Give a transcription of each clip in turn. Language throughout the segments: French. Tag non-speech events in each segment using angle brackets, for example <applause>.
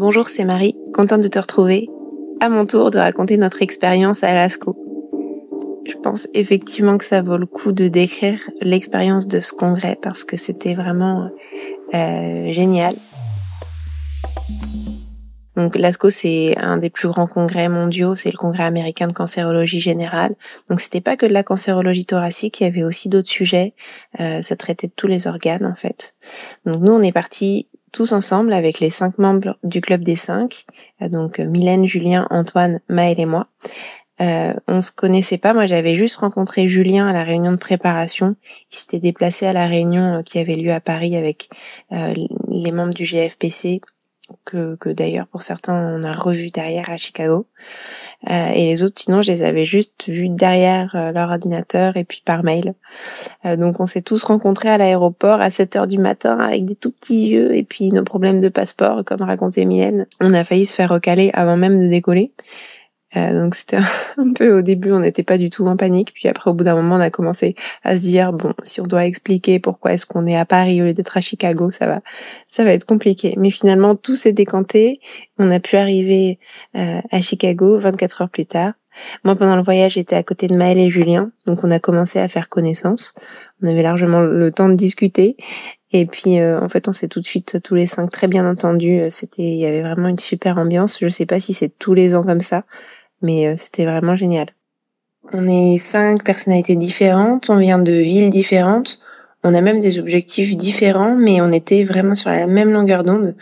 Bonjour, c'est Marie, contente de te retrouver. À mon tour de raconter notre expérience à Lascaux. Je pense effectivement que ça vaut le coup de décrire l'expérience de ce congrès parce que c'était vraiment euh, génial. Donc l'ASCO c'est un des plus grands congrès mondiaux, c'est le congrès américain de cancérologie générale. Donc c'était pas que de la cancérologie thoracique, il y avait aussi d'autres sujets. Euh, ça traitait de tous les organes en fait. Donc nous on est partis tous ensemble avec les cinq membres du club des cinq, euh, donc Mylène, Julien, Antoine, Maël et moi. Euh, on se connaissait pas. Moi, j'avais juste rencontré Julien à la réunion de préparation. Il s'était déplacé à la réunion euh, qui avait lieu à Paris avec euh, les membres du GFPC, que, que d'ailleurs pour certains on a revu derrière à Chicago. Euh, et les autres, sinon, je les avais juste vus derrière leur ordinateur et puis par mail. donc, on s'est tous rencontrés à l'aéroport à 7 heures du matin avec des tout petits yeux et puis nos problèmes de passeport, comme racontait Mylène. On a failli se faire recaler avant même de décoller. Euh, donc c'était <laughs> un peu au début, on n'était pas du tout en panique. Puis après, au bout d'un moment, on a commencé à se dire bon, si on doit expliquer pourquoi est-ce qu'on est à Paris au lieu d'être à Chicago, ça va, ça va être compliqué. Mais finalement, tout s'est décanté. On a pu arriver euh, à Chicago 24 heures plus tard. Moi, pendant le voyage, j'étais à côté de Maëlle et Julien, donc on a commencé à faire connaissance. On avait largement le temps de discuter. Et puis, euh, en fait, on s'est tout de suite tous les cinq très bien entendus. C'était, il y avait vraiment une super ambiance. Je sais pas si c'est tous les ans comme ça, mais euh, c'était vraiment génial. On est cinq personnalités différentes, on vient de villes différentes, on a même des objectifs différents, mais on était vraiment sur la même longueur d'onde.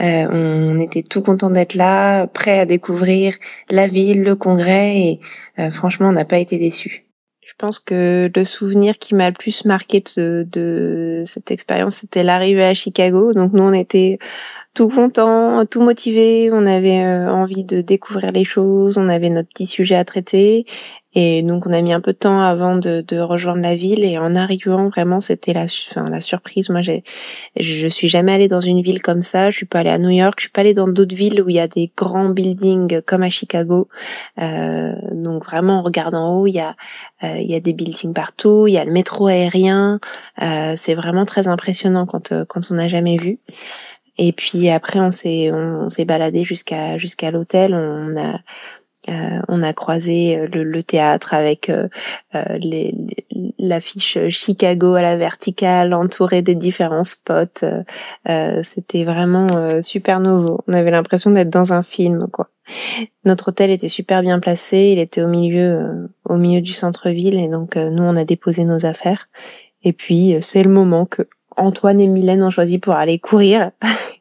Euh, on était tout content d'être là, prêt à découvrir la ville, le congrès, et euh, franchement, on n'a pas été déçus. Je pense que le souvenir qui m'a le plus marqué de, cette expérience, c'était l'arrivée à Chicago. Donc nous, on était tout content, tout motivé, on avait euh, envie de découvrir les choses, on avait notre petit sujet à traiter et donc on a mis un peu de temps avant de, de rejoindre la ville et en arrivant vraiment c'était la enfin, la surprise. Moi j'ai je suis jamais allée dans une ville comme ça, je suis pas allée à New York, je suis pas allée dans d'autres villes où il y a des grands buildings comme à Chicago. Euh, donc vraiment on regarde en haut, il y a euh, il y a des buildings partout, il y a le métro aérien, euh, c'est vraiment très impressionnant quand quand on n'a jamais vu. Et puis après, on s'est on, s'est baladé jusqu'à jusqu'à l'hôtel. On a euh, on a croisé euh, le, le théâtre avec euh, euh l'affiche Chicago à la verticale, entourée des différents spots. Euh, C'était vraiment super nouveau. On avait l'impression d'être dans un film, quoi. Notre hôtel était super bien placé. Il était au milieu au milieu du centre-ville et donc nous on a déposé nos affaires. Et puis c'est le moment que Antoine et Mylène ont choisi pour aller courir. <laughs>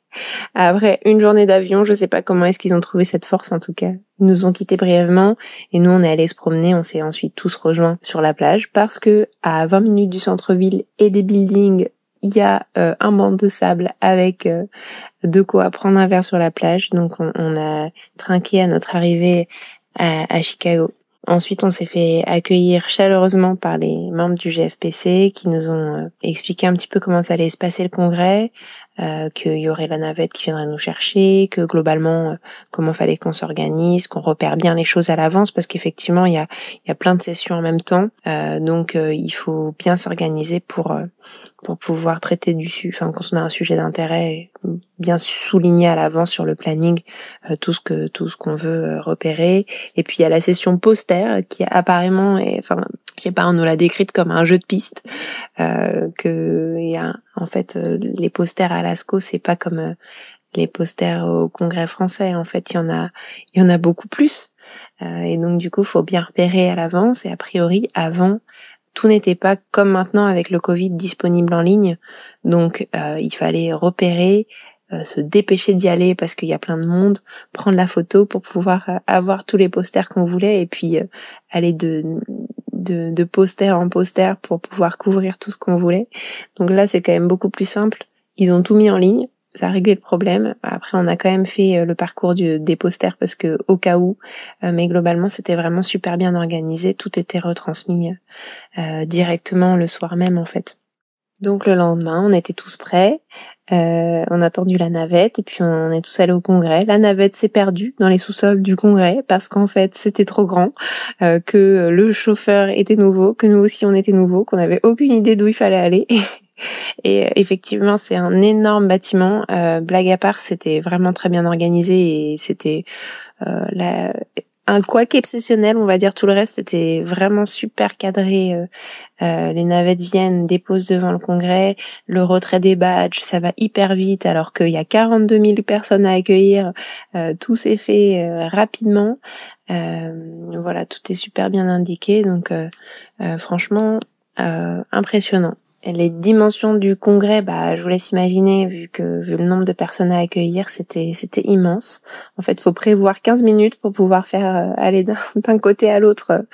Après une journée d'avion, je sais pas comment est-ce qu'ils ont trouvé cette force en tout cas. Ils nous ont quittés brièvement et nous on est allés se promener, on s'est ensuite tous rejoints sur la plage parce que à 20 minutes du centre-ville et des buildings, il y a euh, un banc de sable avec euh, de quoi prendre un verre sur la plage. Donc on, a trinqué à notre arrivée à Chicago. Ensuite, on s'est fait accueillir chaleureusement par les membres du GFPC qui nous ont euh, expliqué un petit peu comment ça allait se passer le congrès, euh, qu'il y aurait la navette qui viendrait nous chercher, que globalement euh, comment fallait qu'on s'organise, qu'on repère bien les choses à l'avance parce qu'effectivement il y a, y a plein de sessions en même temps, euh, donc euh, il faut bien s'organiser pour pour pouvoir traiter du enfin quand on a un sujet d'intérêt bien souligner à l'avance sur le planning tout ce que tout ce qu'on veut repérer. Et puis il y a la session poster qui apparemment est enfin je sais pas on nous l'a décrite comme un jeu de piste euh, que y a en fait les posters à l'ASCO c'est pas comme les posters au congrès français. En fait il y en a il y en a beaucoup plus. Et donc du coup faut bien repérer à l'avance. Et a priori avant tout n'était pas comme maintenant avec le Covid disponible en ligne. Donc euh, il fallait repérer, euh, se dépêcher d'y aller parce qu'il y a plein de monde, prendre la photo pour pouvoir euh, avoir tous les posters qu'on voulait et puis aller de, de, de poster en poster pour pouvoir couvrir tout ce qu'on voulait. Donc là c'est quand même beaucoup plus simple. Ils ont tout mis en ligne ça a réglé le problème. Après, on a quand même fait euh, le parcours du, des posters parce que au cas où, euh, mais globalement, c'était vraiment super bien organisé. Tout était retransmis euh, directement le soir même, en fait. Donc le lendemain, on était tous prêts. on a attendu la navette et puis on est tous allés au congrès. La navette s'est perdue dans les sous-sols du congrès parce qu'en fait c'était trop grand, que le chauffeur était nouveau, que nous aussi on était nouveaux, qu'on n'avait aucune idée d'où il fallait aller. <laughs> Et effectivement, c'est un énorme bâtiment. blague à part, c'était vraiment très bien organisé et c'était la un quoique exceptionnel, on va dire. Tout le reste était vraiment super cadré. Euh, euh, les navettes viennent, déposent devant le congrès, le retrait des badges, ça va hyper vite alors qu'il y a 42 000 personnes à accueillir. Euh, tout s'est fait rapidement. voilà, tout est super bien indiqué. Donc franchement, impressionnant les dimensions du congrès, bah, je vous laisse imaginer, vu que vu le nombre de personnes à accueillir, c'était c'était immense. En fait, faut prévoir 15 minutes pour pouvoir faire euh, aller d'un <laughs> côté à l'autre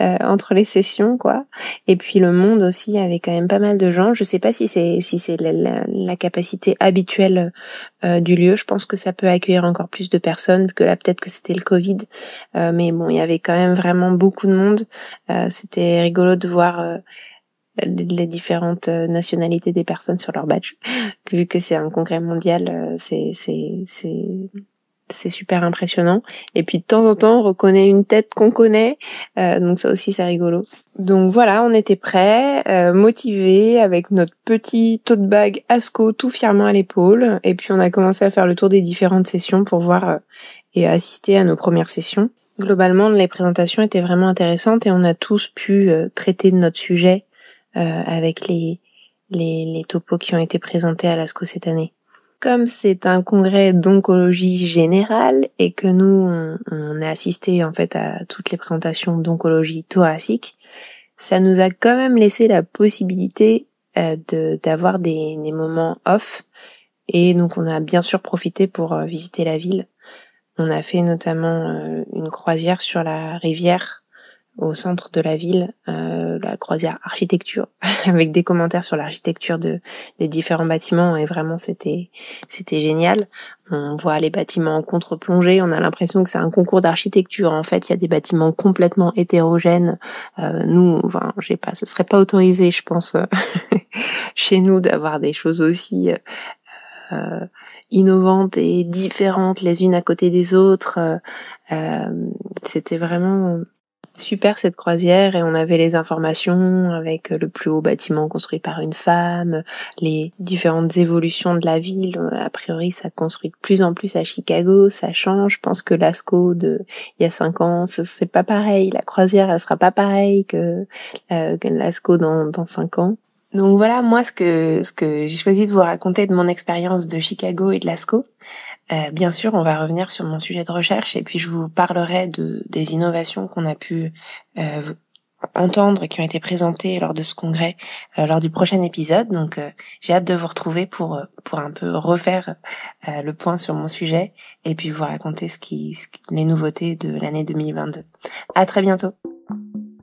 euh, entre les sessions, quoi. Et puis le monde aussi avait quand même pas mal de gens. Je sais pas si c'est si c'est la, capacité habituelle euh, du lieu. Je pense que ça peut accueillir encore plus de personnes, que là peut-être que c'était le Covid, mais bon, il y avait quand même vraiment beaucoup de monde. c'était rigolo de voir les différentes euh, nationalités des personnes sur leur badge. Vu que c'est un congrès mondial, euh, c'est c'est c'est c'est super impressionnant. Et puis de temps en temps, on reconnaît une tête qu'on connaît, euh, donc ça aussi c'est rigolo. Donc voilà, on était prêts, euh, motivés, avec notre petit tote bag Asco tout fièrement à l'épaule. Et puis on a commencé à faire le tour des différentes sessions pour voir et assister à nos premières sessions. Globalement, les présentations étaient vraiment intéressantes et on a tous pu traiter de notre sujet euh, avec les, les, les topos qui ont été présentés à l'ASCO cette année. Comme c'est un congrès d'oncologie générale et que nous, on, on, a assisté en fait à toutes les présentations d'oncologie thoracique, ça nous a quand même laissé la possibilité euh, d'avoir des, des, moments off. Et donc on a bien sûr profité pour euh, visiter la ville. On a fait notamment euh, une croisière sur la rivière au centre de la ville, euh, la croisière architecture, <laughs> avec des commentaires sur l'architecture de des différents bâtiments et vraiment c'était c'était génial. On voit les bâtiments en contre-plongée, on a l'impression que c'est un concours d'architecture. En fait, il y a des bâtiments complètement hétérogènes. Euh, nous, enfin, j'ai pas, ce serait pas autorisé, je pense, <laughs> chez nous d'avoir des choses aussi. Euh, innovantes et différentes les unes à côté des autres. Euh, c'était vraiment super cette croisière et on avait les informations avec le plus haut bâtiment construit par une femme, les différentes évolutions de la ville. A priori, ça construit de plus en plus à Chicago, ça change. Je pense que l'Asco de il y a cinq ans, c'est pas pareil. La croisière, elle sera pas pareille que, euh, que l'Asco dans, dans cinq ans. Donc voilà, moi ce que ce que j'ai choisi de vous raconter de mon expérience de Chicago et de Lascaux. Euh, bien sûr, on va revenir sur mon sujet de recherche et puis je vous parlerai de des innovations qu'on a pu euh, entendre et qui ont été présentées lors de ce congrès euh, lors du prochain épisode. Donc j'ai hâte de vous retrouver pour pour un peu refaire le point sur mon sujet et puis vous raconter ce qui, ce qui les nouveautés de l'année 2022. À très bientôt.